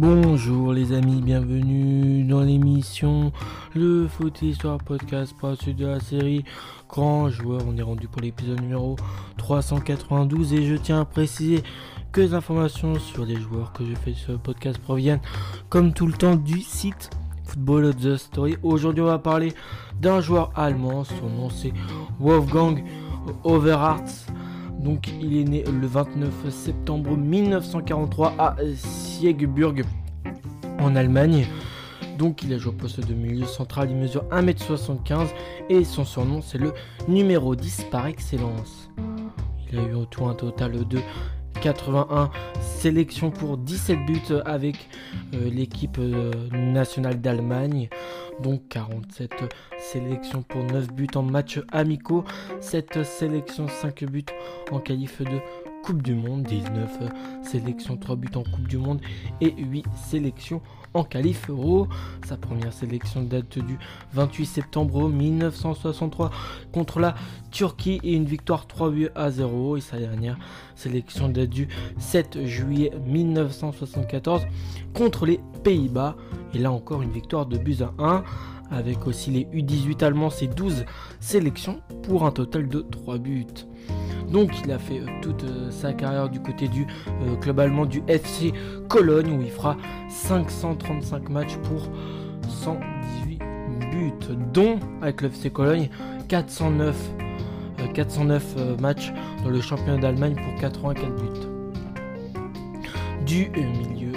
Bonjour les amis, bienvenue dans l'émission Le Foot Histoire Podcast, suite de la série Grand Joueur. On est rendu pour l'épisode numéro 392 et je tiens à préciser que les informations sur les joueurs que je fais sur le podcast proviennent comme tout le temps du site Football The Story. Aujourd'hui on va parler d'un joueur allemand, son nom c'est Wolfgang Overhardt. Donc il est né le 29 septembre 1943 à Siegburg en Allemagne. Donc il a joué au poste de milieu central, il mesure 1m75 et son surnom c'est le numéro 10 par excellence. Il a eu autour un total de 81 sélections pour 17 buts avec euh, l'équipe euh, nationale d'Allemagne. Donc 47 sélections pour 9 buts en matchs amicaux, 7 sélections, 5 buts en qualif de Coupe du Monde, 19 sélections, 3 buts en Coupe du Monde et 8 sélections en qualif euro. Sa première sélection date du 28 septembre 1963 contre la Turquie et une victoire 3 buts à 0. Et sa dernière sélection date du 7 juillet 1974 contre les Pays-Bas. Et là encore une victoire de buts à 1 avec aussi les U18 allemands, c'est 12 sélections pour un total de 3 buts. Donc il a fait euh, toute euh, sa carrière du côté du euh, club allemand du FC Cologne où il fera 535 matchs pour 118 buts, dont avec le FC Cologne 409, 409 matchs dans le championnat d'Allemagne pour 84 buts. Du milieu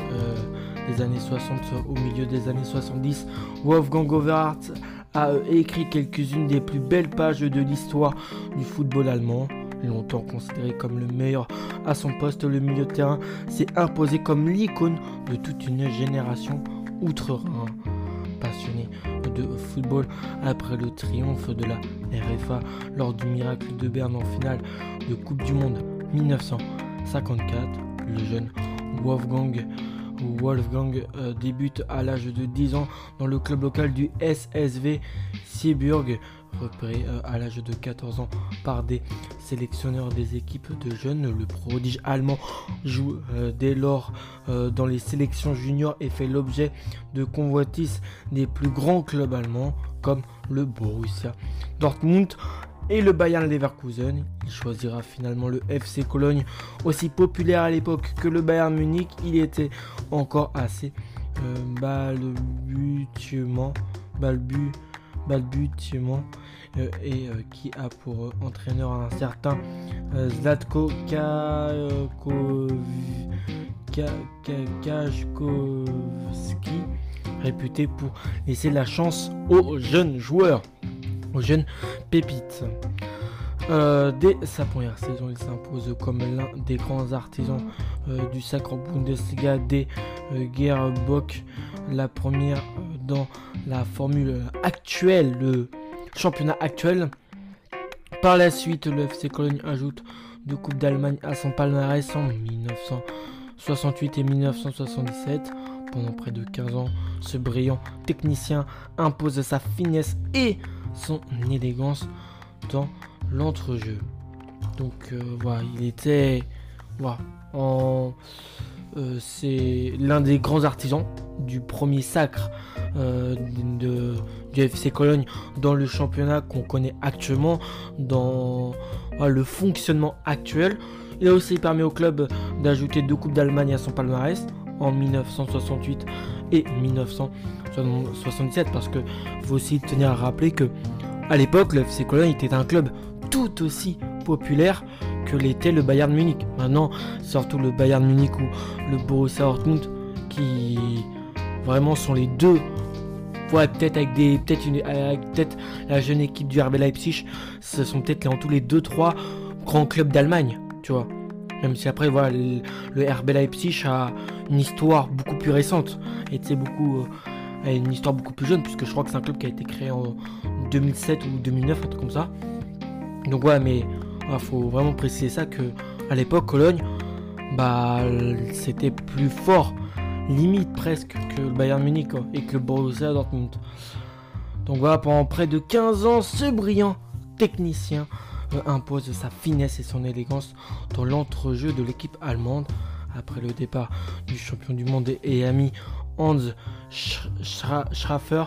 des années 60 au milieu des années 70, Wolfgang Overhardt a écrit quelques-unes des plus belles pages de l'histoire du football allemand longtemps considéré comme le meilleur à son poste, le milieu de terrain s'est imposé comme l'icône de toute une génération outre-Rhin. Passionné de football après le triomphe de la RFA lors du miracle de Berne en finale de Coupe du Monde 1954, le jeune Wolfgang Wolfgang euh, débute à l'âge de 10 ans dans le club local du SSV Sieburg repéré euh, à l'âge de 14 ans par des sélectionneurs des équipes de jeunes. Le prodige allemand joue euh, dès lors dans les sélections juniors et fait l'objet de convoitises des plus grands clubs allemands comme le Borussia Dortmund et le Bayern Leverkusen. Il choisira finalement le FC Cologne, aussi populaire à l'époque que le Bayern Munich. Il était encore assez balbutiement, balbu, balbutiement euh, et euh, qui a pour euh, entraîneur un certain Zlatko Kajkowski, réputé pour laisser la chance aux jeunes joueurs, aux jeunes pépites. dès sa première saison, il s'impose comme l'un des grands artisans du sacre Bundesliga des Gerbock, la première dans la formule actuelle, le championnat actuel. Par la suite, le FC Cologne ajoute deux Coupes d'Allemagne à son palmarès en 1968 et 1977. Pendant près de 15 ans, ce brillant technicien impose sa finesse et son élégance dans l'entrejeu. Donc euh, voilà, il était voilà, en euh, c'est l'un des grands artisans du premier sacre euh, de, du FC Cologne dans le championnat qu'on connaît actuellement, dans le fonctionnement actuel. Il a aussi permis au club d'ajouter deux Coupes d'Allemagne à son palmarès en 1968 et 1977 parce que faut aussi tenir à rappeler que à l'époque le FC Cologne était un club tout aussi populaire que l'était le Bayern Munich. Maintenant, surtout le Bayern Munich ou le Borussia Dortmund qui vraiment sont les deux. Ouais, peut-être avec des, peut-être une, peut-être la jeune équipe du RB Leipzig, ce sont peut-être en tous les deux trois grands clubs d'Allemagne, tu vois. Même si après, voilà, le, RB Leipzig a une histoire beaucoup plus récente et c'est beaucoup, euh, une histoire beaucoup plus jeune puisque je crois que c'est un club qui a été créé en 2007 ou 2009, un truc comme ça. Donc ouais, mais il faut vraiment préciser ça que à l'époque Cologne, bah c'était plus fort, limite presque que le Bayern Munich et que le Borussia Dortmund. Donc voilà, pendant près de 15 ans, ce brillant technicien euh, impose sa finesse et son élégance dans l'entrejeu de l'équipe allemande après le départ du champion du monde et ami Hans Schrafer.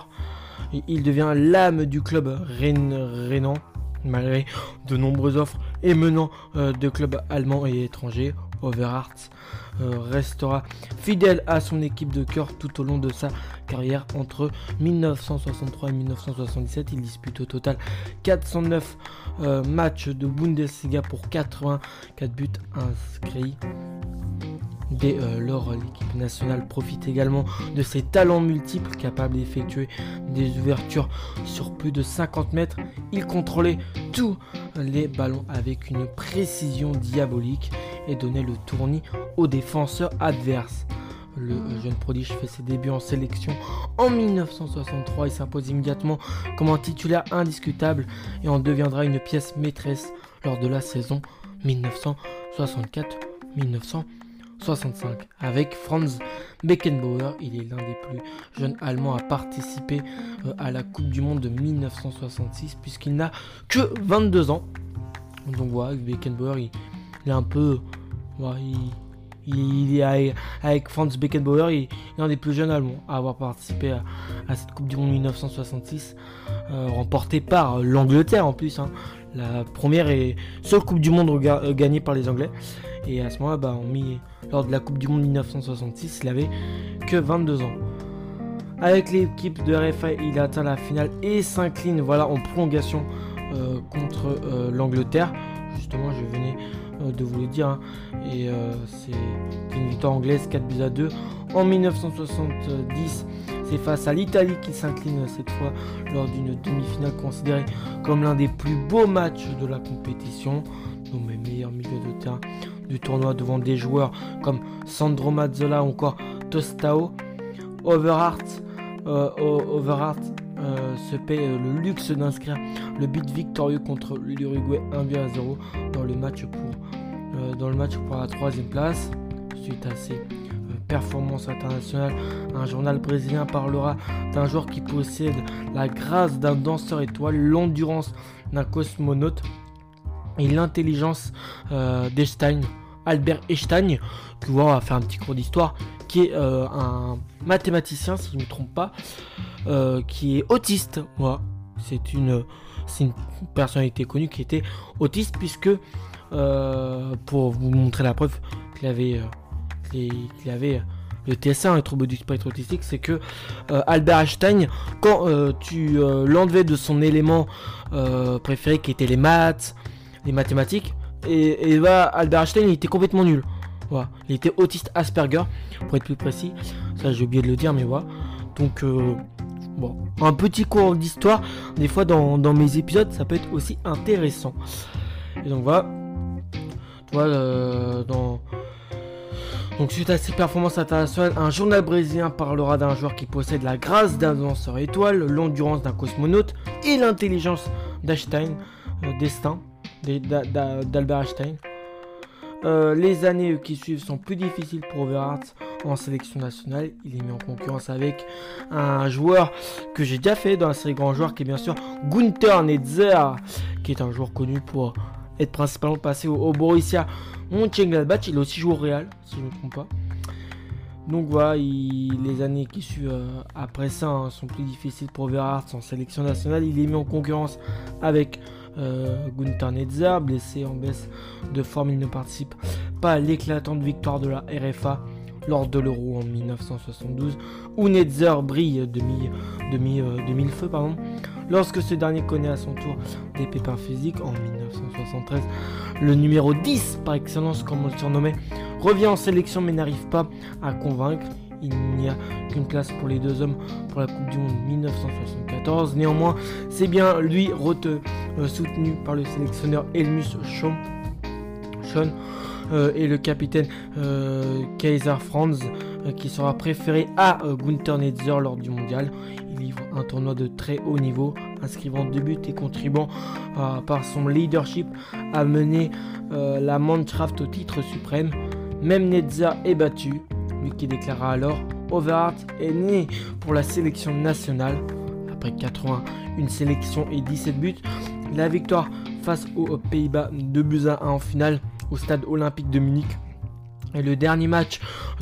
Il devient l'âme du club rhénan malgré de nombreuses offres émenant euh, de clubs allemands et étrangers. Overhart euh, restera fidèle à son équipe de cœur tout au long de sa carrière. Entre 1963 et 1977, il dispute au total 409 euh, matchs de Bundesliga pour 84 buts inscrits. Dès euh, lors, l'équipe nationale profite également de ses talents multiples, capables d'effectuer des ouvertures sur plus de 50 mètres. Il contrôlait tous les ballons avec une précision diabolique et donnait le tournis aux défenseurs adverses. Le jeune prodige fait ses débuts en sélection en 1963 et s'impose immédiatement comme un titulaire indiscutable et en deviendra une pièce maîtresse lors de la saison 1964-1965. 65. Avec Franz Beckenbauer, il est l'un des plus jeunes Allemands à participer euh, à la Coupe du Monde de 1966 puisqu'il n'a que 22 ans. Donc voilà, Beckenbauer, il, est un peu... il, est avec, Franz Beckenbauer, il, est l'un des plus jeunes Allemands à avoir participé à, cette Coupe du Monde 1966, euh, remportée par l'Angleterre en plus. Hein. La première et seule Coupe du Monde euh, gagnée par les Anglais. Et à ce moment-là, bah, on lors de la Coupe du Monde 1966, il avait que 22 ans. Avec l'équipe de RFA, il atteint la finale et s'incline voilà, en prolongation euh, contre euh, l'Angleterre. Justement, je venais euh, de vous le dire. Hein. Et c'est une victoire anglaise 4 buts à 2. En 1970, c'est face à l'Italie qu'il s'incline cette fois lors d'une demi-finale considérée comme l'un des plus beaux matchs de la compétition. Nos meilleurs milieux de terrain du tournoi devant des joueurs comme Sandro Mazzola ou encore Tostao. Overhart, euh, euh, se paie euh, le luxe d'inscrire le but victorieux contre l'Uruguay 1 à 0 dans le match pour, dans le match pour la troisième place. Suite à ces performances internationales, un journal brésilien parlera d'un joueur qui possède la grâce d'un danseur étoile, l'endurance d'un cosmonaute et l'intelligence euh, d'Einstein, Albert Einstein, qui va faire un petit cours d'histoire, qui est euh, un mathématicien, si je ne me trompe pas, euh, qui est autiste. C'est une, une personnalité connue qui était autiste, puisque, pour vous montrer la preuve qu'il avait, qu'il avait le TSA, un trouble du spectre autistique, c'est que Albert Einstein, quand tu l'enlevais de son élément préféré qui était les maths, les mathématiques. Et, bah, Albert Einstein, il était complètement nul. Voilà. Il était autiste Asperger, pour être plus précis. Ça, j'ai oublié de le dire, mais voilà. Donc, euh, bon, un petit cours d'histoire, des fois dans, mes épisodes, ça peut être aussi intéressant. Et donc, voilà. Voilà, euh, dans. Donc suite à ces performances internationales, un journal brésilien parlera d'un joueur qui possède la grâce d'un danseur étoile, l'endurance d'un cosmonaute et l'intelligence d'Einstein, euh, destin d'Albert Einstein. Euh, les années qui suivent sont plus difficiles pour Overhart en sélection nationale. Il est mis en concurrence avec un joueur que j'ai déjà fait dans la série Grand Joueur, qui est bien sûr Gunther Netzer, qui est un joueur connu pour être principalement passé au, Borussia Mönchengladbach. Il a aussi joué au Real, si je ne me trompe pas. Donc voilà, les années qui suivent euh, après ça hein, sont plus difficiles pour Overhart en sélection nationale. Il est mis en concurrence avec euh, Gunther Netzer, blessé en baisse de forme, il ne participe pas à l'éclatante victoire de la RFA lors de l'Euro en 1972, où Netzer brille de mille, euh, feux. Pardon. Lorsque ce dernier connaît à son tour des pépins physiques en 1973, le numéro 10 par excellence, comme on le surnommait, revient en sélection mais n'arrive pas à convaincre il n'y a qu'une place pour les deux hommes pour la Coupe du Monde 1974. Néanmoins, c'est bien lui euh, soutenu par le sélectionneur Elmus Schom, euh, et le capitaine euh, Kaiser Franz qui sera préféré à Gunther Netzer lors du mondial. Il livre un tournoi de très haut niveau, inscrivant deux buts et contribuant par son leadership à mener la Mannschaft au titre suprême. Même Netzer est battu qui déclara alors Overhart est né pour la sélection nationale. Après 80, une sélection et 17 buts, la victoire face aux Pays-Bas de buts à 1 en finale au stade olympique de Munich Et le dernier match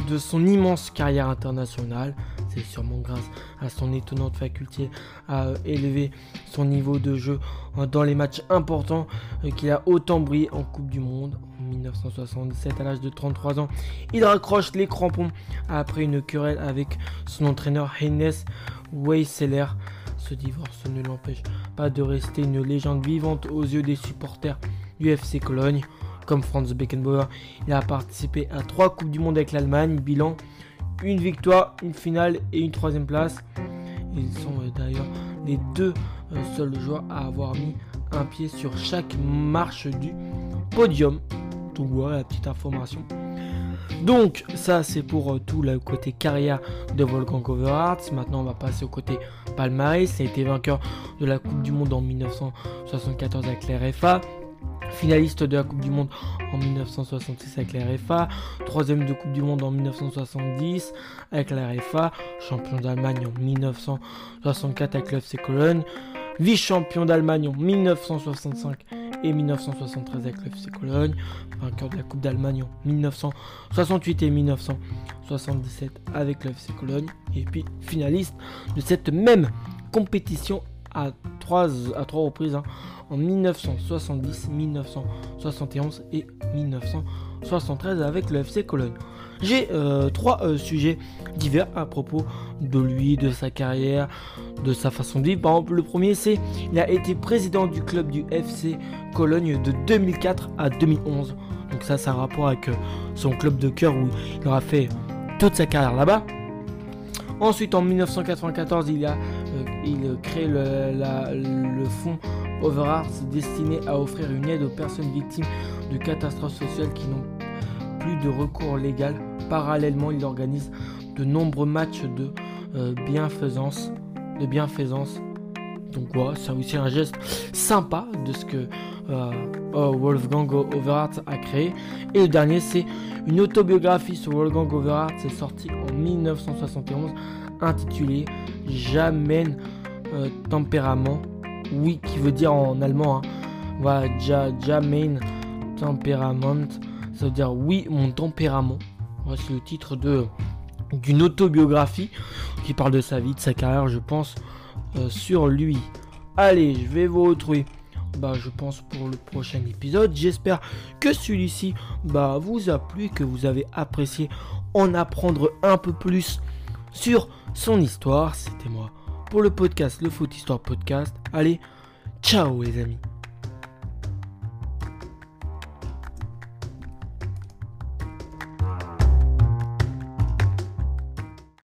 de son immense carrière internationale, c'est sûrement grâce à son étonnante faculté à élever son niveau de jeu dans les matchs importants euh, qu'il a autant brillé en Coupe du Monde. En 1977, à l'âge de 33 ans, il raccroche les crampons après une querelle avec son entraîneur Heines Weisseler. Ce divorce ne l'empêche pas de rester une légende vivante aux yeux des supporters du FC Cologne. Comme Franz Beckenbauer, il a participé à trois Coupes du Monde avec l'Allemagne, bilan une victoire, une finale et une troisième place. Ils sont euh, d'ailleurs les deux euh, seuls joueurs à avoir mis un pied sur chaque marche du podium. Donc voilà la petite information. Donc ça c'est pour euh, tout le côté carrière de Wolfgang Overhardt. Maintenant on va passer au côté palmarès. Il a été vainqueur de la Coupe du Monde en 1974 avec l'RFA finaliste de la Coupe du Monde en 1966 avec la RFA, troisième de Coupe du Monde en 1970 avec la RFA, champion d'Allemagne en 1964 avec l'FC Cologne, vice-champion d'Allemagne en 1965 et 1973 avec l'FC Cologne, vainqueur de la Coupe d'Allemagne en 1968 et 1977 avec l'FC Cologne, et puis finaliste de cette même compétition à trois, à trois reprises hein, en 1970, 1971 et 1973 avec le FC Cologne. J'ai euh, trois euh, sujets divers à propos de lui, de sa carrière, de sa façon de vivre. Par exemple, le premier, c'est il a été président du club du FC Cologne de 2004 à 2011. Donc ça, ça a rapport avec euh, son club de cœur où il aura fait toute sa carrière là-bas. Ensuite, en 1994, il, a, il crée le, fonds Overarts destiné à offrir une aide aux personnes victimes de catastrophes sociales qui n'ont plus de recours légal. Parallèlement, il organise de nombreux matchs de euh, bienfaisance. Donc voilà, c'est aussi un geste sympa de ce que euh, oh, Wolfgang Overhardt a créé. Et le dernier, c'est une autobiographie sur Wolfgang Overhardt, c'est sorti en 1971, intitulée J'amène euh, tempérament oui qui veut dire en allemand. Hein. Voilà, ja, main temperament. Ça veut dire oui, mon tempérament. c'est le titre d'une autobiographie qui parle de sa vie, de sa carrière, je pense, euh, sur lui. Allez, je vais vous retrouver. Bah, je pense pour le prochain épisode. J'espère que celui-ci bah, vous a plu, que vous avez apprécié en apprendre un peu plus sur son histoire. C'était moi pour le podcast, le Foot Histoire Podcast. Allez, ciao les amis